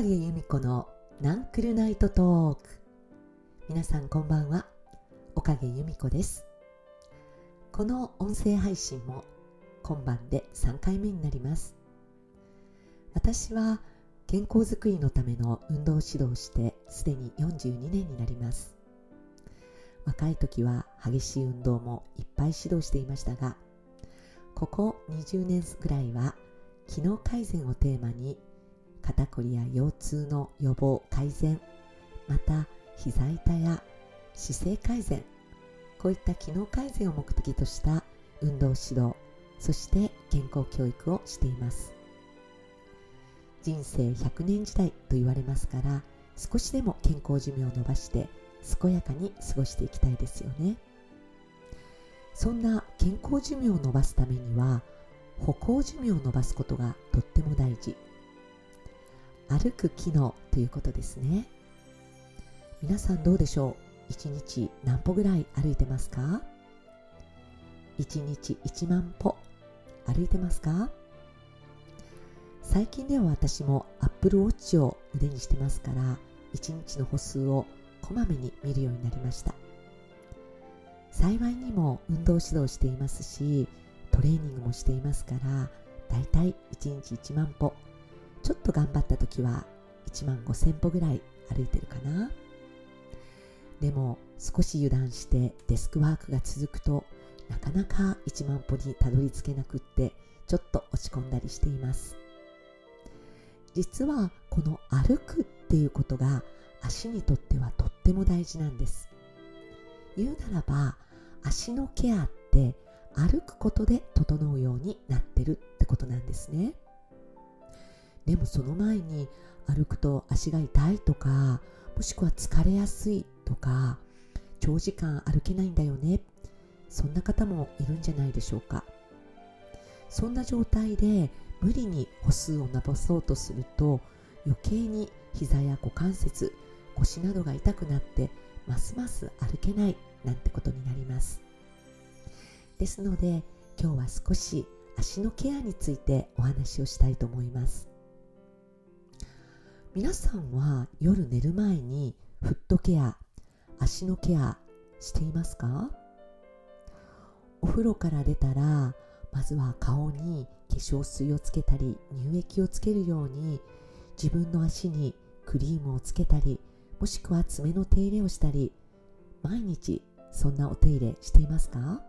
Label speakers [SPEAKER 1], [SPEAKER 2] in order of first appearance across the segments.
[SPEAKER 1] 影由美子のナンクルナイトトーク。皆さんこんばんは。岡影由美子です。この音声配信も今晩で3回目になります。私は健康づくりのための運動指導をしてすでに42年になります。若い時は激しい運動もいっぱい指導していましたがここ20年ぐらいは機能改善をテーマに肩こりや腰痛の予防改善また膝痛や姿勢改善こういった機能改善を目的とした運動指導そして健康教育をしています。人生100年時代と言われますから少しでも健康寿命を伸ばして健やかに過ごしていきたいですよね。そんな健康寿命を伸ばすためには歩行寿命を伸ばすことがとっても大事。歩く機能ということですね。皆さんどうでしょう？1日何歩ぐらい歩いてますか？1日1万歩歩いてますか？最近では私も Apple Watch を腕にしてますから1日の歩数をこまめに見るようになりました。幸いにも運動指導していますしトレーニングもしていますからだいたい1日1万歩ちょっと頑張った時は1万5000歩ぐらい歩いてるかな。でも少し油断してデスクワークが続くとなかなか1万歩にたどり着けなくってちょっと落ち込んだりしています。実はこの歩くっていうことが足にとってはとっても大事なんです。言うならば足のケアって歩くことで整うようになってるってことなんですね。でもその前に歩くと足が痛いとかもしくは疲れやすいとか長時間歩けないんだよね。そんな方もいるんじゃないでしょうか。そんな状態で無理に歩数を伸ばそうとすると余計に膝や股関節腰などが痛くなってますます歩けないなんてことになります。ですので今日は少し足のケアについてお話をしたいと思います。皆さんは夜寝る前にフットケア足のケアしていますか？お風呂から出たらまずは顔に化粧水をつけたり乳液をつけるように自分の足にクリームをつけたりもしくは爪の手入れをしたり毎日そんなお手入れしていますか？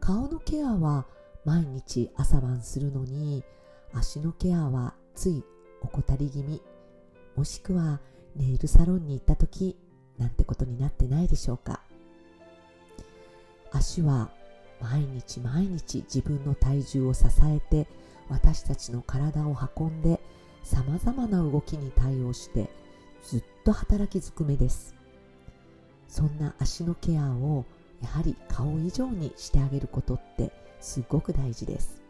[SPEAKER 1] 顔のケアは毎日朝晩するのに足のケアはつい怠り気味。もしくはネイルサロンに行った時なんてことになってないでしょうか。足は毎日毎日自分の体重を支えて私たちの体を運んでさまざまな動きに対応してずっと働きづくめです。そんな足のケアをやはり顔以上にしてあげることってすごく大事です。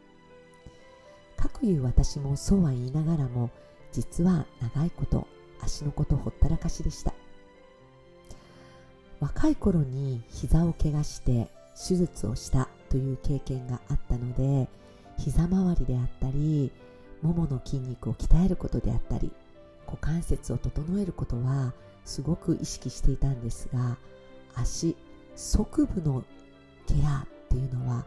[SPEAKER 1] かくいう私もそうは言いながらも実は長いこと足のことほったらかしでした。若い頃に膝を怪我して手術をしたという経験があったので膝周りであったりももの筋肉を鍛えることであったり股関節を整えることはすごく意識していたんですが足側部のケアっていうのは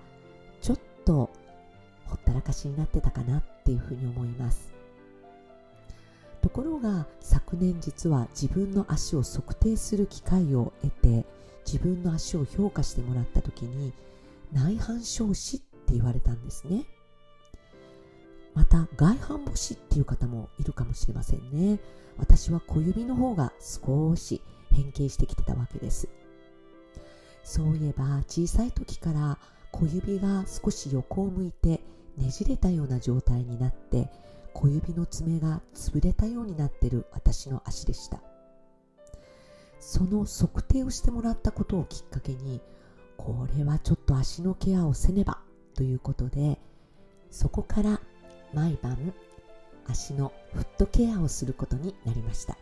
[SPEAKER 1] ほったらかしになってたかなっていうふうに思います。ところが昨年実は自分の足を測定する機会を得て自分の足を評価してもらった時に内反症子って言われたんですね。また外反母趾っていう方もいるかもしれませんね。私は小指の方が少し変形してきてたわけです。そういえば小さい時から小指が少し横を向いてねじれたような状態になって小指の爪が潰れたようになってる私の足でした。その測定をしてもらったことをきっかけにこれはちょっと足のケアをせねばということでそこから毎晩足のフットケアをすることになりました。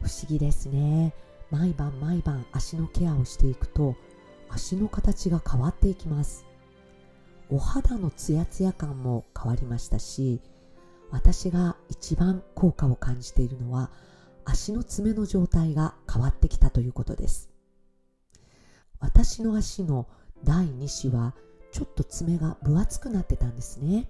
[SPEAKER 1] 不思議ですね。毎晩毎晩足のケアをしていくと足の形が変わっていきます。お肌のツヤツヤ感も変わりましたし私が一番効果を感じているのは足の爪の状態が変わってきたということです。私の足の第2子はちょっと爪が分厚くなってたんですね。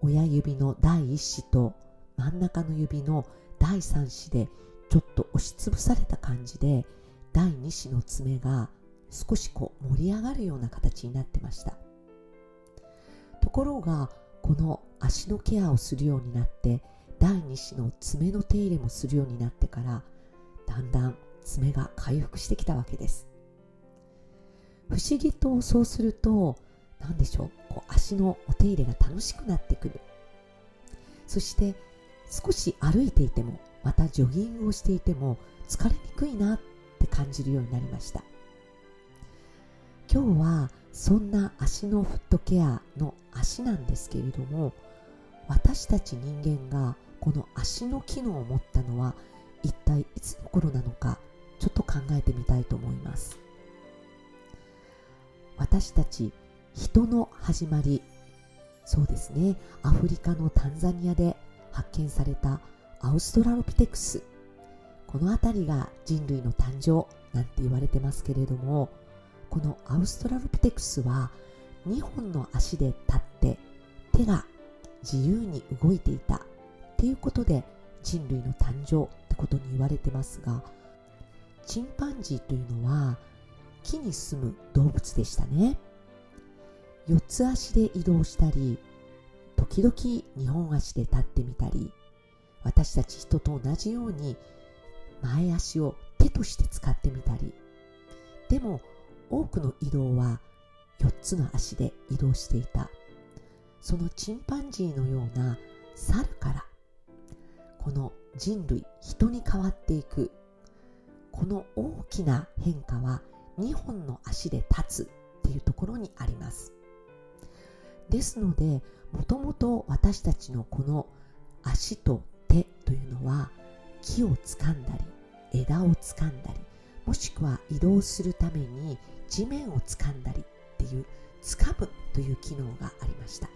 [SPEAKER 1] 親指の第1子と真ん中の指の第3子でちょっと押しつぶされた感じで第2子の爪が少しこう盛り上がるような形になってました。ところがこの足のケアをするようになって第2子の爪の手入れもするようになってからだんだん爪が回復してきたわけです。不思議とそうすると何でしょうこう足のお手入れが楽しくなってくる。そして少し歩いていてもまたジョギングをしていても疲れにくいなって感じるようになりました。今日はそんな足のフットケアの足なんですけれども私たち人間がこの足の機能を持ったのは一体いつの頃なのかちょっと考えてみたいと思います。私たち人の始まりそうですねアフリカのタンザニアで発見されたアウストラロピテクス。この辺りが人類の誕生なんて言われてますけれどもこのアウストラロピテクスは2本の足で立って手が自由に動いていたっていうことで人類の誕生ってことに言われてますがチンパンジーというのは木に住む動物でしたね。四つ足で移動したり時々2本足で立ってみたり私たち人と同じように前足を手として使ってみたり。でも多くの移動は4つの足で移動していた。そのチンパンジーのような猿からこの人類人に変わっていく。この大きな変化は2本の足で立つっていうところにあります。ですのでもともと私たちのこの足と手というのは木を掴んだり枝を掴んだりもしくは移動するために地面を掴んだりっていう掴むという機能がありました。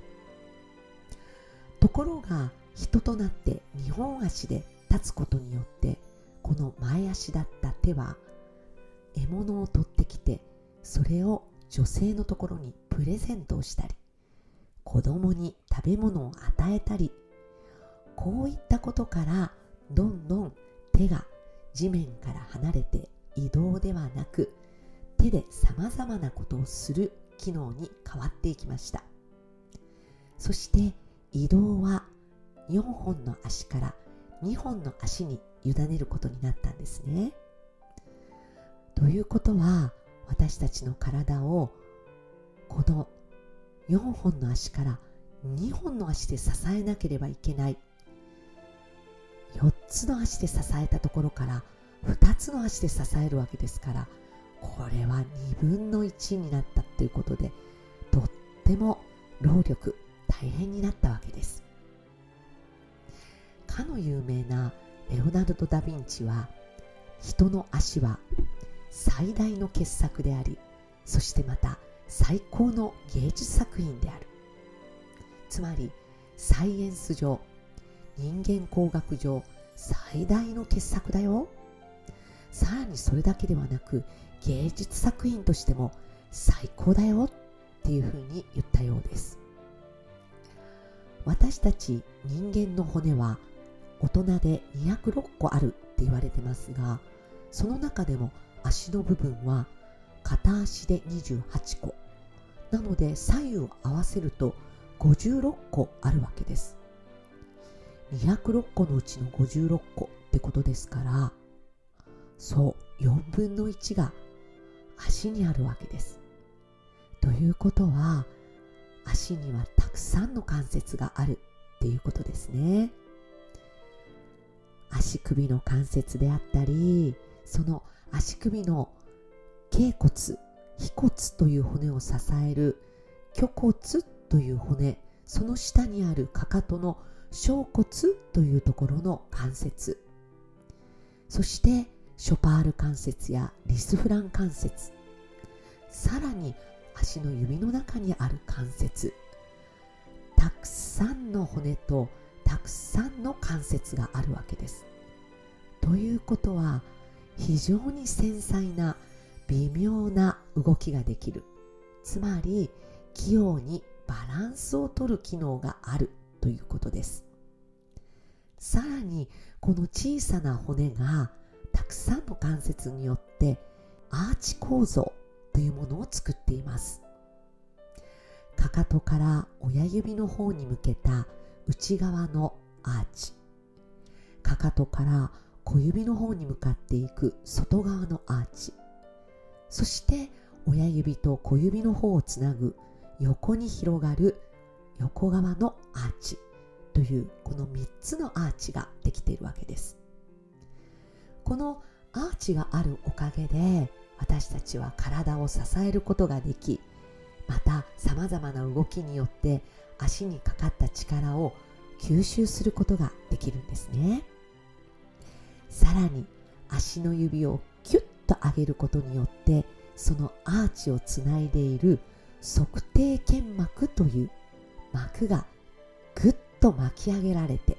[SPEAKER 1] ところが人となって2本足で立つことによってこの前足だった手は獲物を取ってきてそれを女性のところにプレゼントをしたり子供に食べ物を与えたりこういったことからどんどん手が地面から離れて移動ではなく手でさまざまなことをする機能に変わっていきました。そして移動は4本の足から2本の足に委ねることになったんですね。ということは私たちの体をこの4本の足から2本の足で支えなければいけない。4つの足で支えたところから2つの足で支えるわけですからこれは2分の1になったということでとっても労力大変になったわけです。かの有名なレオナルド・ダ・ヴィンチは人の足は最大の傑作でありそしてまた最高の芸術作品である。つまりサイエンス上人間工学上最大の傑作だよ。さらにそれだけではなく芸術作品としても最高だよっていうふうに言ったようです。私たち人間の骨は大人で206個あるって言われてますがその中でも足の部分は片足で28個なので左右を合わせると56個あるわけです。206個のうちの56個ってことですからそう4分の1が足にあるわけです。ということは足にはたくさんの関節があるっていうことですね。足首の関節であったりその足首の頸骨腓骨という骨を支える虚骨という骨その下にあるかかとの小骨というところの関節。そしてショパール関節やリスフラン関節。さらに足の指の中にある関節。たくさんの骨とたくさんの関節があるわけです。ということは非常に繊細な微妙な動きができる。つまり器用にバランスをとる機能があるということです。さらにこの小さな骨がたくさんの関節によってアーチ構造というものを作っています。かかとから親指の方に向けた内側のアーチ。かかとから小指の方に向かっていく外側のアーチ。そして親指と小指の方をつなぐ横に広がる横側のアーチというこの3つのアーチができているわけです。このアーチがあるおかげで私たちは体を支えることができまたさまざまな動きによって足にかかった力を吸収することができるんですね。さらに足の指をキュッと上げることによってそのアーチをつないでいる測定腱膜という膜がぐっと巻き上げられて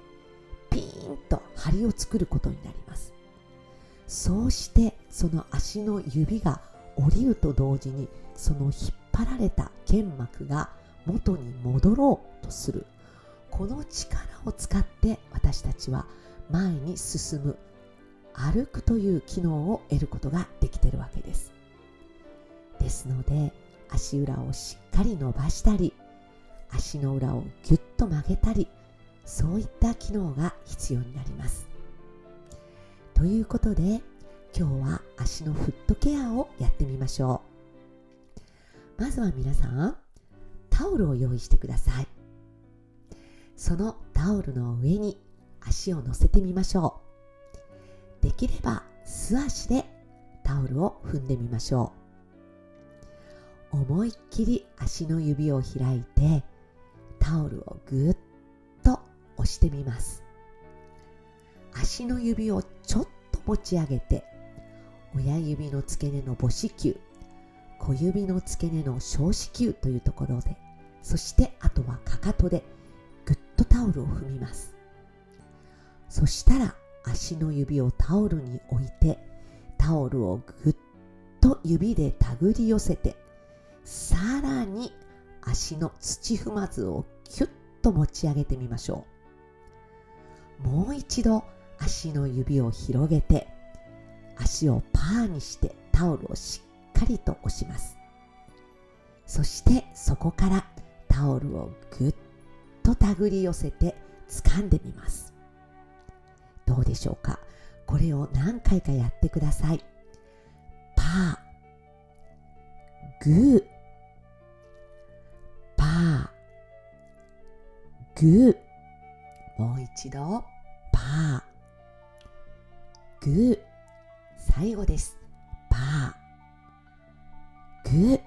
[SPEAKER 1] ピーンと張りを作ることになります。そうしてその足の指が降りると同時にその引っ張られた腱膜が元に戻ろうとする。この力を使って私たちは前に進む。歩くという機能を得ることができてるわけです。ですので足裏をしっかり伸ばしたり足の裏をぎゅっと曲げたりそういった機能が必要になります。ということで今日は足のフットケアをやってみましょう。まずは皆さんタオルを用意してください。そのタオルの上に足を乗せてみましょう。できれば素足でタオルを踏んでみましょう。思いっきり足の指を開いてタオルをぐっと押してみます。足の指をちょっと持ち上げて親指の付け根の母子球小指の付け根の小子球というところでそしてあとはかかとでぐっとタオルを踏みます。そしたら足の指をタオルに置いてタオルをぐっと指で手繰り寄せてさらに足の土踏まずをキュッと持ち上げてみましょう。もう一度足の指を広げて足をパーにしてタオルをしっかりと押します。そしてそこからタオルをぐっと手繰り寄せて掴んでみます。どうでしょうか？これを何回かやってください。パーグーパーグーもう一度。パーグー最後です。パーグー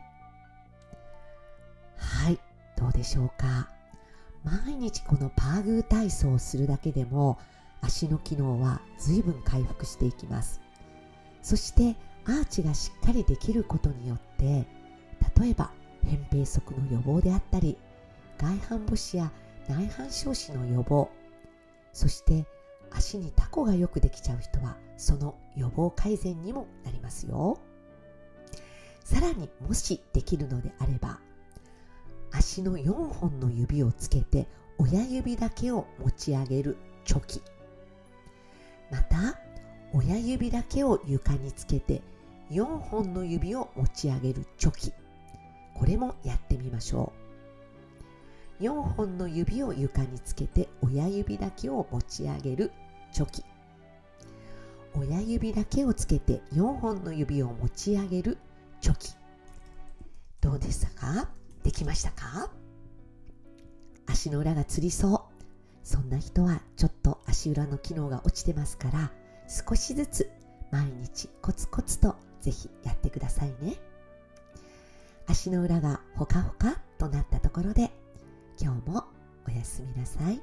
[SPEAKER 1] はいどうでしょうか。毎日このパーグー体操をするだけでも足の機能は随分回復していきます。そしてアーチがしっかりできることによって例えば扁平足の予防であったり外反母趾や内反小趾の予防そして足にタコがよくできちゃう人はその予防改善にもなりますよ。さらにもしできるのであれば足の4本の指をつけて親指だけを持ち上げるチョキ。また親指だけを床につけて4本の指を持ち上げるチョキ。これもやってみましょう。4本の指を床につけて親指だけを持ち上げるチョキ親指だけをつけて4本の指を持ち上げるチョキどうでしたか？できましたか？足の裏がつりそう。そんな人はちょっと足裏の機能が落ちてますから少しずつ毎日コツコツとぜひやってくださいね。足の裏がほかほかとなったところで今日もおやすみなさい。